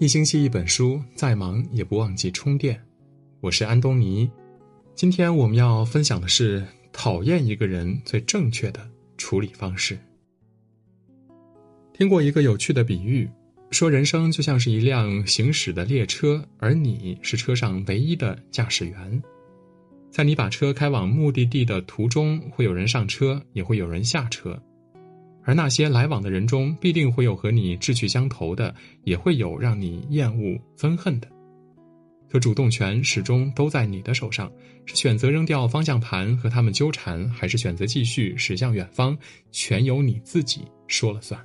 一星期一本书，再忙也不忘记充电。我是安东尼，今天我们要分享的是讨厌一个人最正确的处理方式。听过一个有趣的比喻，说人生就像是一辆行驶的列车，而你是车上唯一的驾驶员。在你把车开往目的地的途中，会有人上车，也会有人下车。而那些来往的人中，必定会有和你志趣相投的，也会有让你厌恶、憎恨的。可主动权始终都在你的手上，是选择扔掉方向盘和他们纠缠，还是选择继续驶向远方，全由你自己说了算。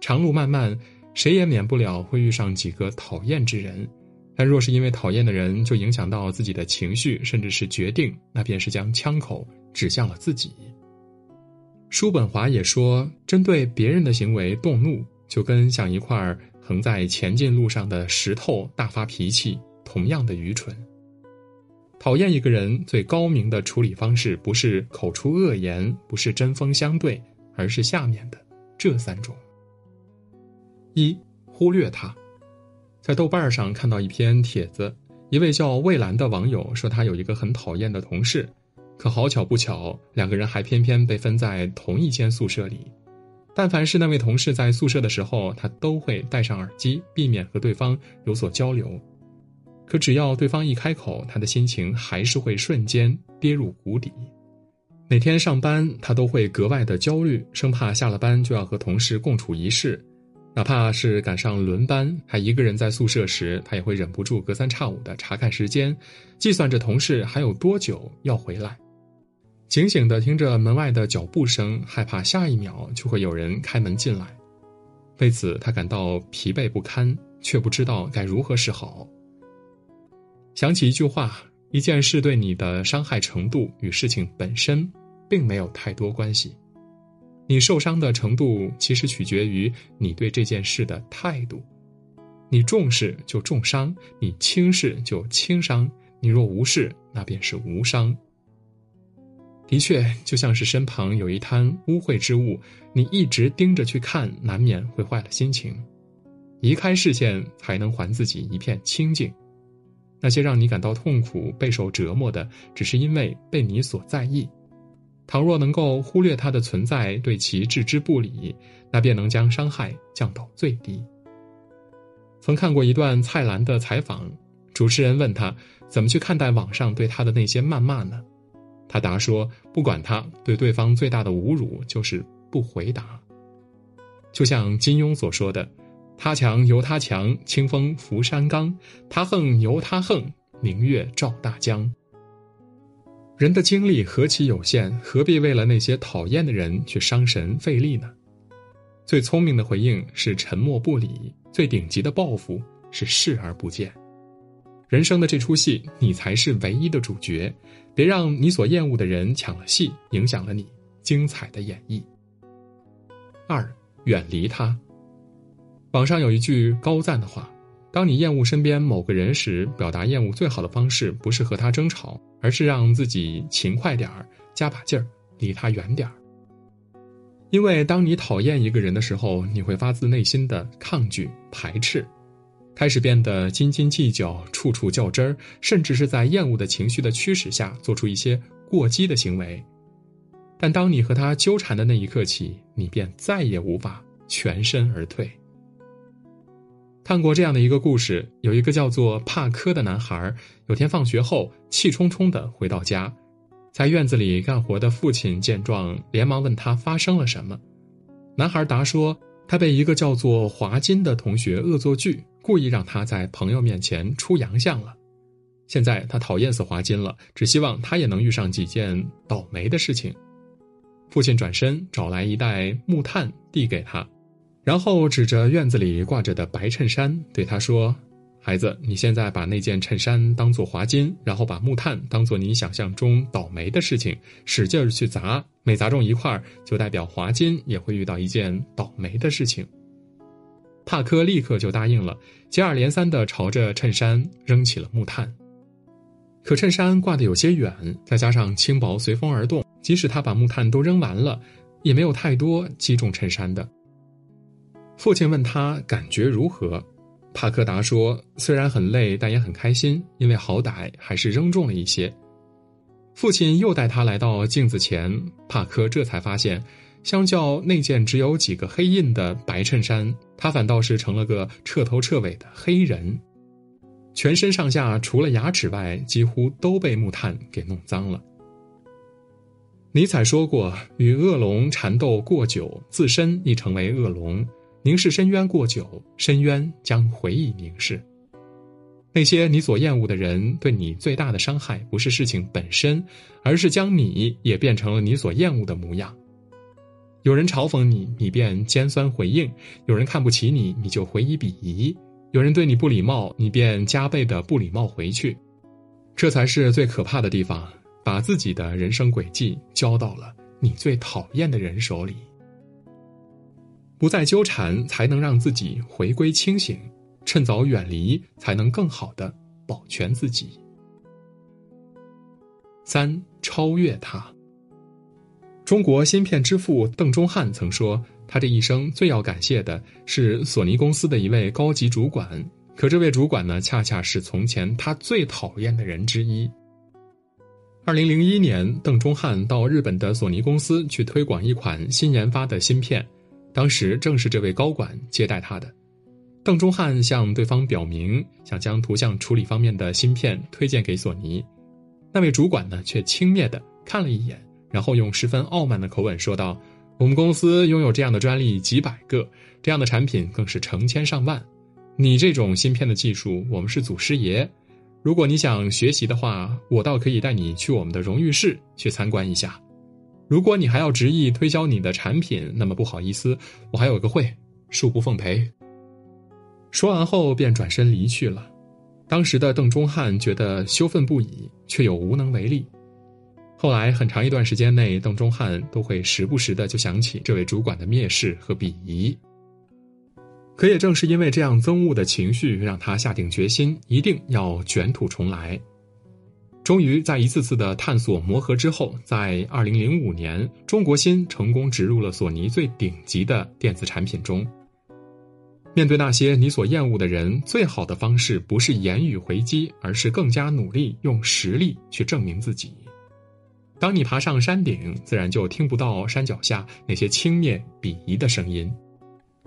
长路漫漫，谁也免不了会遇上几个讨厌之人，但若是因为讨厌的人就影响到自己的情绪，甚至是决定，那便是将枪口指向了自己。叔本华也说：“针对别人的行为动怒，就跟像一块横在前进路上的石头大发脾气，同样的愚蠢。讨厌一个人最高明的处理方式，不是口出恶言，不是针锋相对，而是下面的这三种：一、忽略他。在豆瓣上看到一篇帖子，一位叫魏兰的网友说，他有一个很讨厌的同事。”可好巧不巧，两个人还偏偏被分在同一间宿舍里。但凡是那位同事在宿舍的时候，他都会戴上耳机，避免和对方有所交流。可只要对方一开口，他的心情还是会瞬间跌入谷底。每天上班，他都会格外的焦虑，生怕下了班就要和同事共处一室。哪怕是赶上轮班，还一个人在宿舍时，他也会忍不住隔三差五的查看时间，计算着同事还有多久要回来。警醒地听着门外的脚步声，害怕下一秒就会有人开门进来。为此，他感到疲惫不堪，却不知道该如何是好。想起一句话：一件事对你的伤害程度与事情本身并没有太多关系，你受伤的程度其实取决于你对这件事的态度。你重视就重伤，你轻视就轻伤，你若无视，那便是无伤。的确，就像是身旁有一滩污秽之物，你一直盯着去看，难免会坏了心情。移开视线，才能还自己一片清净。那些让你感到痛苦、备受折磨的，只是因为被你所在意。倘若能够忽略它的存在，对其置之不理，那便能将伤害降到最低。曾看过一段蔡澜的采访，主持人问他怎么去看待网上对他的那些谩骂呢？他答说：“不管他对对方最大的侮辱就是不回答。就像金庸所说的：‘他强由他强，清风拂山岗；他横由他横，明月照大江。’人的精力何其有限，何必为了那些讨厌的人去伤神费力呢？最聪明的回应是沉默不理，最顶级的报复是视而不见。”人生的这出戏，你才是唯一的主角，别让你所厌恶的人抢了戏，影响了你精彩的演绎。二，远离他。网上有一句高赞的话：当你厌恶身边某个人时，表达厌恶最好的方式不是和他争吵，而是让自己勤快点儿，加把劲儿，离他远点儿。因为当你讨厌一个人的时候，你会发自内心的抗拒、排斥。开始变得斤斤计较，处处较真儿，甚至是在厌恶的情绪的驱使下做出一些过激的行为。但当你和他纠缠的那一刻起，你便再也无法全身而退。看过这样的一个故事，有一个叫做帕科的男孩，有天放学后气冲冲地回到家，在院子里干活的父亲见状，连忙问他发生了什么。男孩答说。他被一个叫做华金的同学恶作剧，故意让他在朋友面前出洋相了。现在他讨厌死华金了，只希望他也能遇上几件倒霉的事情。父亲转身找来一袋木炭递给他，然后指着院子里挂着的白衬衫对他说。孩子，你现在把那件衬衫当做华金，然后把木炭当做你想象中倒霉的事情，使劲儿去砸，每砸中一块儿，就代表华金也会遇到一件倒霉的事情。帕科立刻就答应了，接二连三地朝着衬衫扔起了木炭。可衬衫挂得有些远，再加上轻薄随风而动，即使他把木炭都扔完了，也没有太多击中衬衫的。父亲问他感觉如何？帕克达说：“虽然很累，但也很开心，因为好歹还是扔中了一些。”父亲又带他来到镜子前，帕克这才发现，相较那件只有几个黑印的白衬衫，他反倒是成了个彻头彻尾的黑人，全身上下除了牙齿外，几乎都被木炭给弄脏了。尼采说过：“与恶龙缠斗过久，自身亦成为恶龙；凝视深渊过久，深渊将回以凝视。”那些你所厌恶的人，对你最大的伤害，不是事情本身，而是将你也变成了你所厌恶的模样。有人嘲讽你，你便尖酸回应；有人看不起你，你就回以鄙夷；有人对你不礼貌，你便加倍的不礼貌回去。这才是最可怕的地方，把自己的人生轨迹交到了你最讨厌的人手里。不再纠缠，才能让自己回归清醒。趁早远离，才能更好的保全自己。三超越他。中国芯片之父邓中翰曾说，他这一生最要感谢的是索尼公司的一位高级主管，可这位主管呢，恰恰是从前他最讨厌的人之一。二零零一年，邓中翰到日本的索尼公司去推广一款新研发的芯片，当时正是这位高管接待他的。邓中翰向对方表明想将图像处理方面的芯片推荐给索尼，那位主管呢却轻蔑地看了一眼，然后用十分傲慢的口吻说道：“我们公司拥有这样的专利几百个，这样的产品更是成千上万。你这种芯片的技术，我们是祖师爷。如果你想学习的话，我倒可以带你去我们的荣誉室去参观一下。如果你还要执意推销你的产品，那么不好意思，我还有个会，恕不奉陪。”说完后便转身离去了。当时的邓中翰觉得羞愤不已，却又无能为力。后来很长一段时间内，邓中翰都会时不时的就想起这位主管的蔑视和鄙夷。可也正是因为这样憎恶的情绪，让他下定决心一定要卷土重来。终于在一次次的探索磨合之后，在二零零五年，中国芯成功植入了索尼最顶级的电子产品中。面对那些你所厌恶的人，最好的方式不是言语回击，而是更加努力，用实力去证明自己。当你爬上山顶，自然就听不到山脚下那些轻蔑、鄙夷的声音。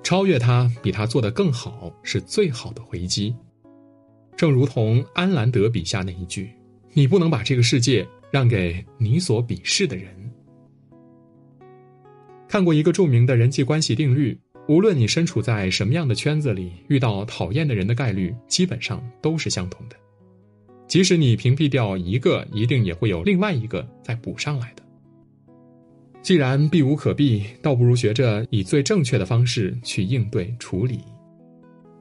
超越他，比他做得更好，是最好的回击。正如同安兰德笔下那一句：“你不能把这个世界让给你所鄙视的人。”看过一个著名的人际关系定律。无论你身处在什么样的圈子里，遇到讨厌的人的概率基本上都是相同的。即使你屏蔽掉一个，一定也会有另外一个再补上来的。既然避无可避，倒不如学着以最正确的方式去应对处理，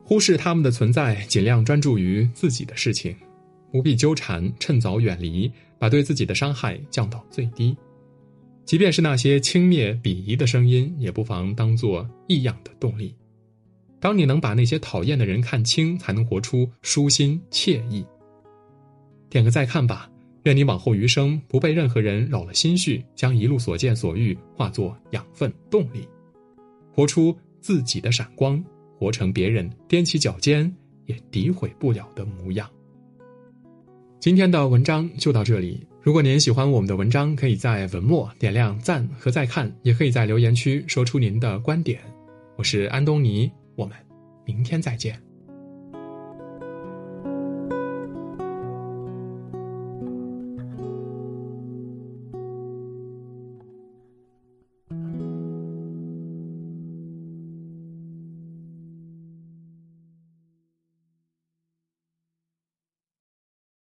忽视他们的存在，尽量专注于自己的事情，不必纠缠，趁早远离，把对自己的伤害降到最低。即便是那些轻蔑、鄙夷的声音，也不妨当做异样的动力。当你能把那些讨厌的人看清，才能活出舒心惬意。点个再看吧，愿你往后余生不被任何人扰了心绪，将一路所见所遇化作养分动力，活出自己的闪光，活成别人踮起脚尖也诋毁不了的模样。今天的文章就到这里。如果您喜欢我们的文章，可以在文末点亮赞和再看，也可以在留言区说出您的观点。我是安东尼，我们明天再见。